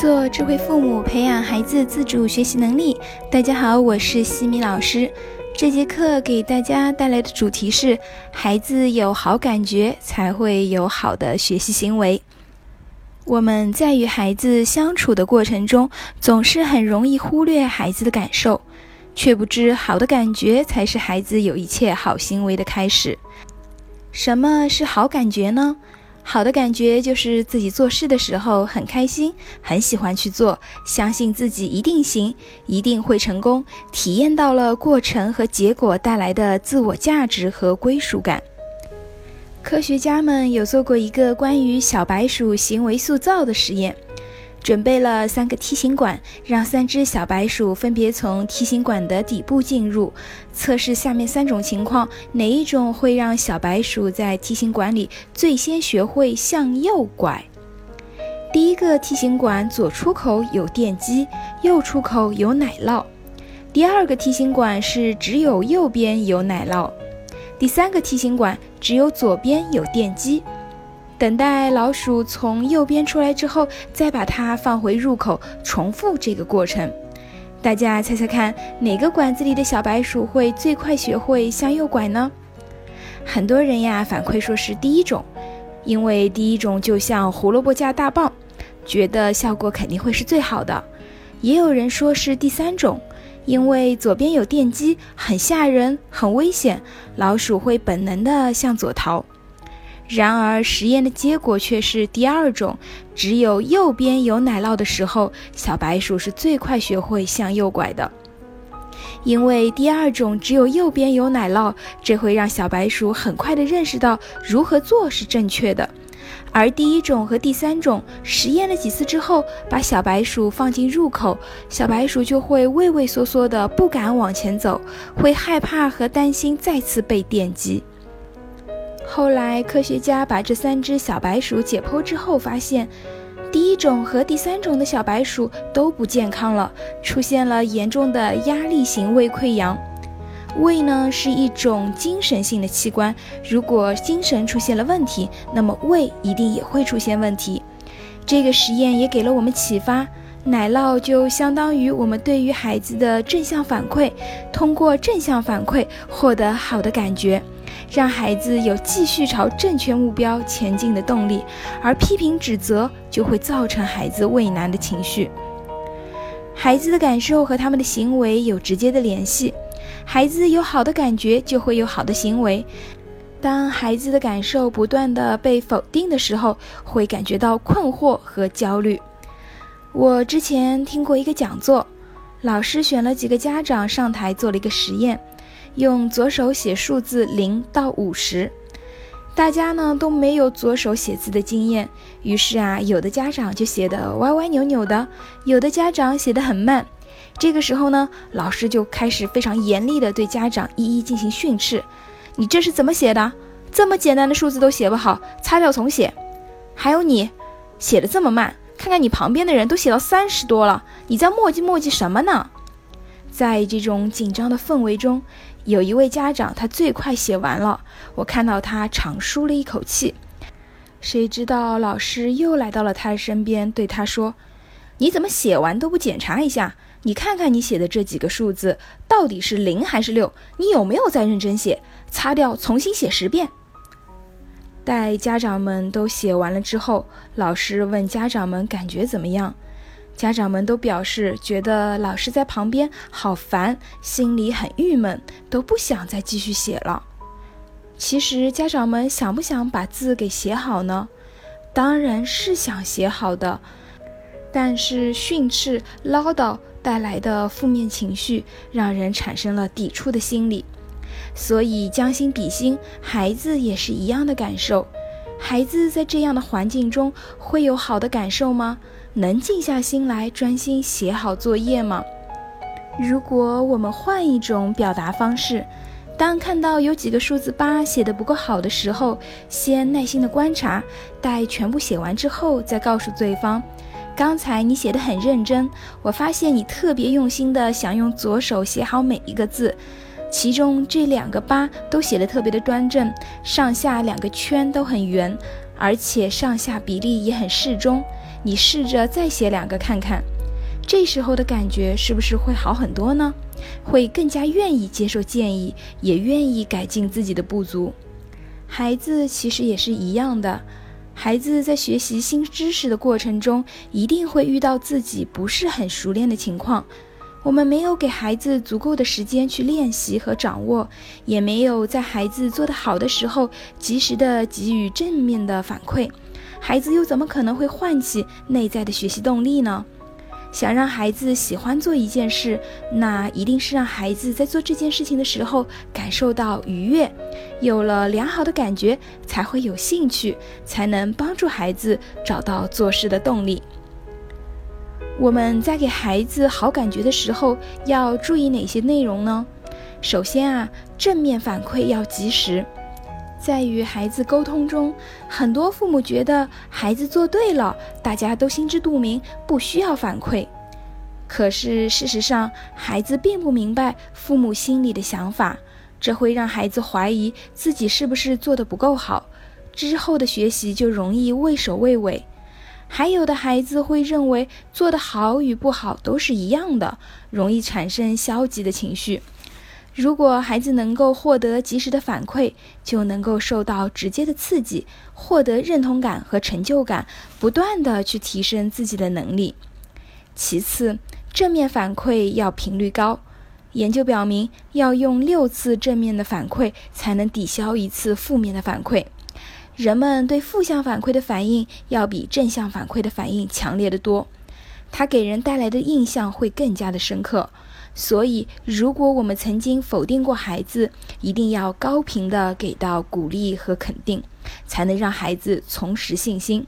做智慧父母，培养孩子自主学习能力。大家好，我是西米老师。这节课给大家带来的主题是：孩子有好感觉，才会有好的学习行为。我们在与孩子相处的过程中，总是很容易忽略孩子的感受，却不知好的感觉才是孩子有一切好行为的开始。什么是好感觉呢？好的感觉就是自己做事的时候很开心，很喜欢去做，相信自己一定行，一定会成功，体验到了过程和结果带来的自我价值和归属感。科学家们有做过一个关于小白鼠行为塑造的实验。准备了三个梯形管，让三只小白鼠分别从梯形管的底部进入，测试下面三种情况，哪一种会让小白鼠在梯形管里最先学会向右拐？第一个梯形管左出口有电机，右出口有奶酪；第二个梯形管是只有右边有奶酪；第三个梯形管只有左边有电机。等待老鼠从右边出来之后，再把它放回入口，重复这个过程。大家猜猜看，哪个管子里的小白鼠会最快学会向右拐呢？很多人呀反馈说是第一种，因为第一种就像胡萝卜加大棒，觉得效果肯定会是最好的。也有人说是第三种，因为左边有电机，很吓人，很危险，老鼠会本能的向左逃。然而，实验的结果却是第二种，只有右边有奶酪的时候，小白鼠是最快学会向右拐的。因为第二种只有右边有奶酪，这会让小白鼠很快的认识到如何做是正确的。而第一种和第三种实验了几次之后，把小白鼠放进入口，小白鼠就会畏畏缩缩的，不敢往前走，会害怕和担心再次被电击。后来，科学家把这三只小白鼠解剖之后，发现第一种和第三种的小白鼠都不健康了，出现了严重的压力型胃溃疡。胃呢是一种精神性的器官，如果精神出现了问题，那么胃一定也会出现问题。这个实验也给了我们启发，奶酪就相当于我们对于孩子的正向反馈，通过正向反馈获得好的感觉。让孩子有继续朝正确目标前进的动力，而批评指责就会造成孩子畏难的情绪。孩子的感受和他们的行为有直接的联系，孩子有好的感觉就会有好的行为。当孩子的感受不断的被否定的时候，会感觉到困惑和焦虑。我之前听过一个讲座，老师选了几个家长上台做了一个实验。用左手写数字零到五十，大家呢都没有左手写字的经验，于是啊，有的家长就写的歪歪扭扭的，有的家长写的很慢。这个时候呢，老师就开始非常严厉的对家长一一进行训斥：“你这是怎么写的？这么简单的数字都写不好，擦掉重写。还有你，写的这么慢，看看你旁边的人都写到三十多了，你在磨叽磨叽什么呢？”在这种紧张的氛围中。有一位家长，他最快写完了。我看到他长舒了一口气。谁知道老师又来到了他的身边，对他说：“你怎么写完都不检查一下？你看看你写的这几个数字到底是零还是六？你有没有在认真写？擦掉，重新写十遍。”待家长们都写完了之后，老师问家长们感觉怎么样？家长们都表示觉得老师在旁边好烦，心里很郁闷，都不想再继续写了。其实家长们想不想把字给写好呢？当然是想写好的，但是训斥、唠叨带来的负面情绪，让人产生了抵触的心理。所以将心比心，孩子也是一样的感受。孩子在这样的环境中会有好的感受吗？能静下心来专心写好作业吗？如果我们换一种表达方式，当看到有几个数字八写的不够好的时候，先耐心的观察，待全部写完之后再告诉对方：刚才你写的很认真，我发现你特别用心的想用左手写好每一个字，其中这两个八都写的特别的端正，上下两个圈都很圆，而且上下比例也很适中。你试着再写两个看看，这时候的感觉是不是会好很多呢？会更加愿意接受建议，也愿意改进自己的不足。孩子其实也是一样的，孩子在学习新知识的过程中，一定会遇到自己不是很熟练的情况。我们没有给孩子足够的时间去练习和掌握，也没有在孩子做得好的时候及时的给予正面的反馈，孩子又怎么可能会唤起内在的学习动力呢？想让孩子喜欢做一件事，那一定是让孩子在做这件事情的时候感受到愉悦，有了良好的感觉，才会有兴趣，才能帮助孩子找到做事的动力。我们在给孩子好感觉的时候，要注意哪些内容呢？首先啊，正面反馈要及时。在与孩子沟通中，很多父母觉得孩子做对了，大家都心知肚明，不需要反馈。可是事实上，孩子并不明白父母心里的想法，这会让孩子怀疑自己是不是做得不够好，之后的学习就容易畏首畏尾。还有的孩子会认为做得好与不好都是一样的，容易产生消极的情绪。如果孩子能够获得及时的反馈，就能够受到直接的刺激，获得认同感和成就感，不断的去提升自己的能力。其次，正面反馈要频率高。研究表明，要用六次正面的反馈才能抵消一次负面的反馈。人们对负向反馈的反应要比正向反馈的反应强烈的多，它给人带来的印象会更加的深刻。所以，如果我们曾经否定过孩子，一定要高频的给到鼓励和肯定，才能让孩子重拾信心。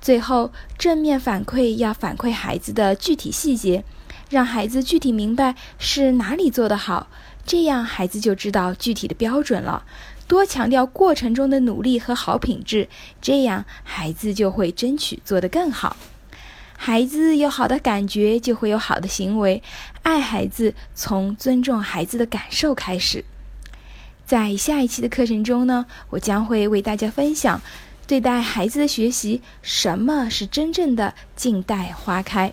最后，正面反馈要反馈孩子的具体细节，让孩子具体明白是哪里做得好，这样孩子就知道具体的标准了。多强调过程中的努力和好品质，这样孩子就会争取做得更好。孩子有好的感觉，就会有好的行为。爱孩子，从尊重孩子的感受开始。在下一期的课程中呢，我将会为大家分享对待孩子的学习，什么是真正的静待花开。